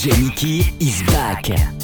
DJ is back.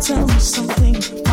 Tell me something.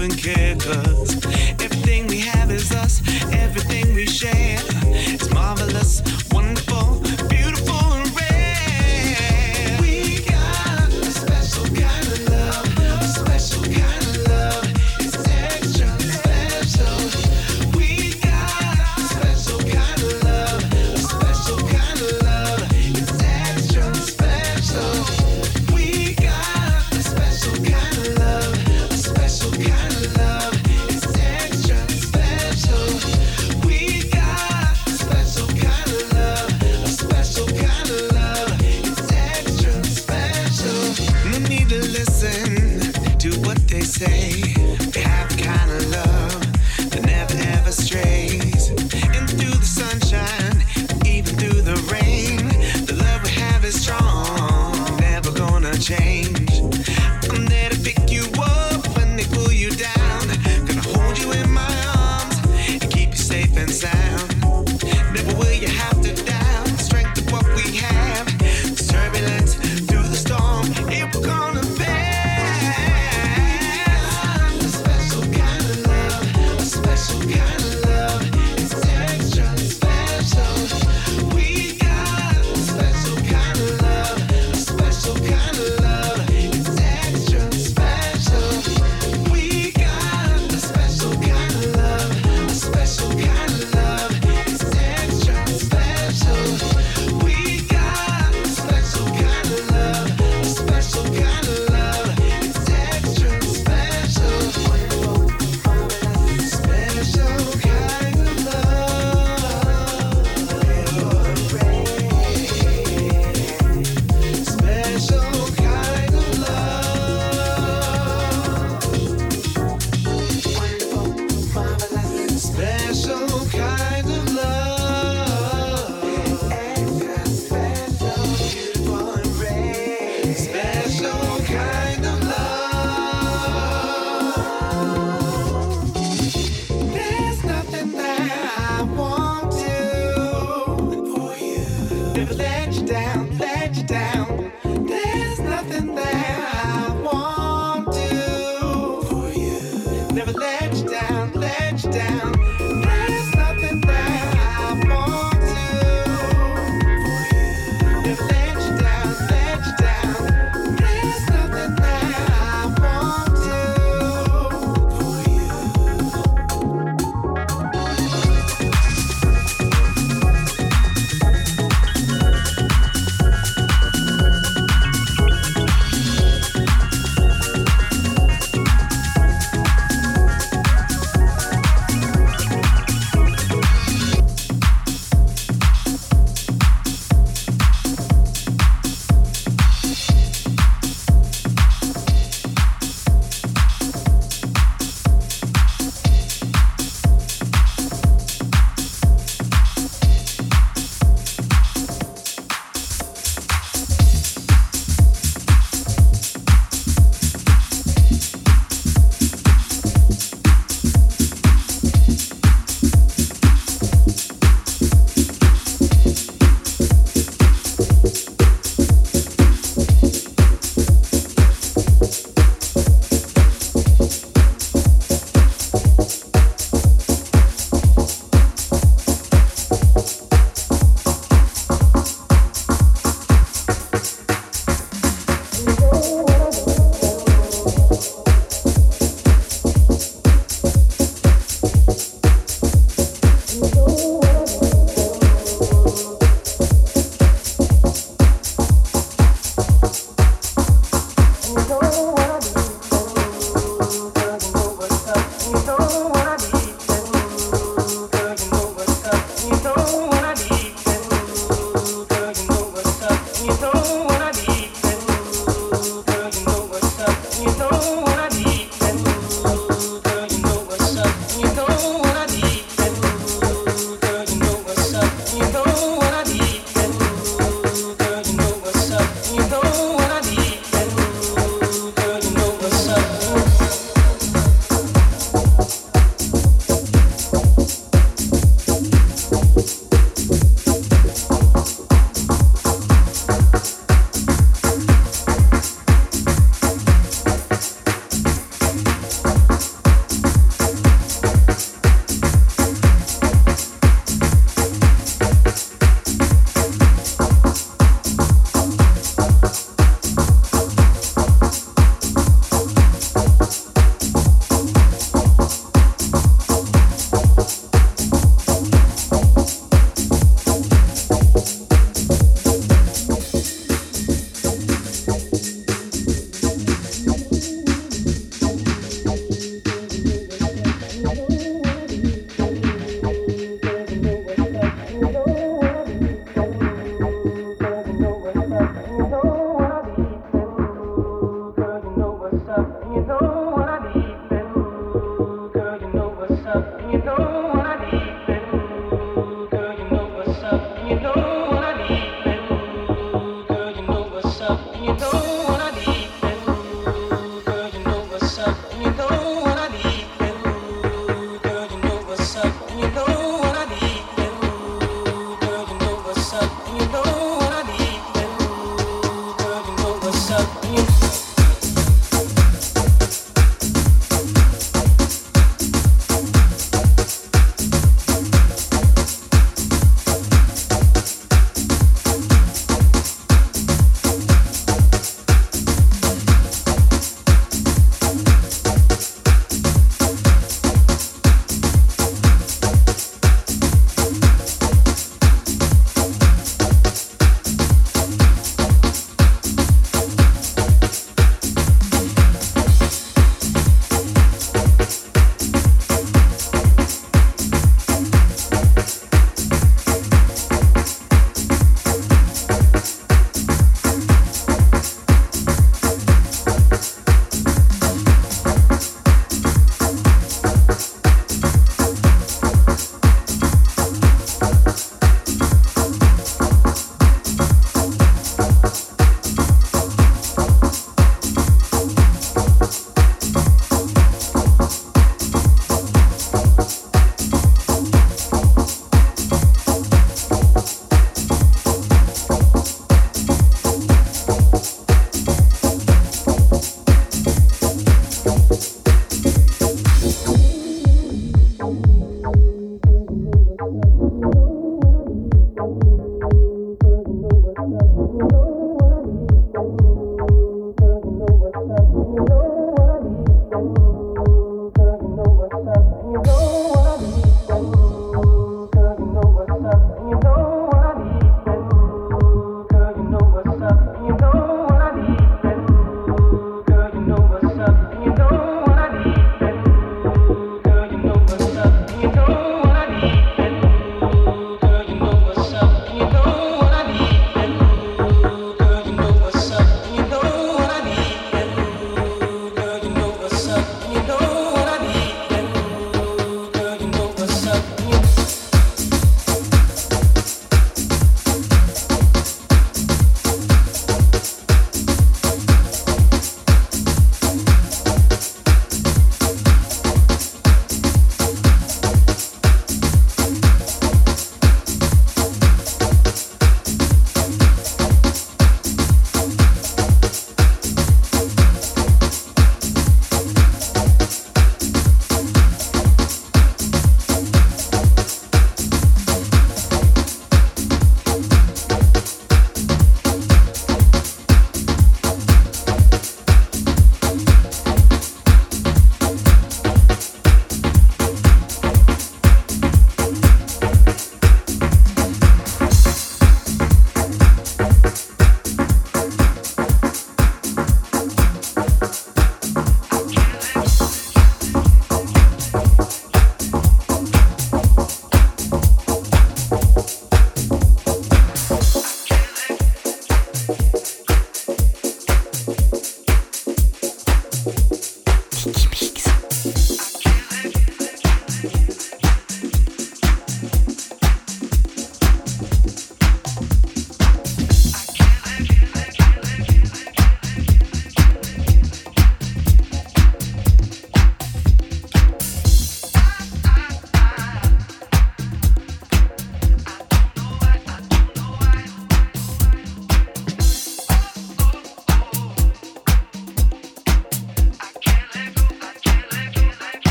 even care, cause everything we have is us, everything we share.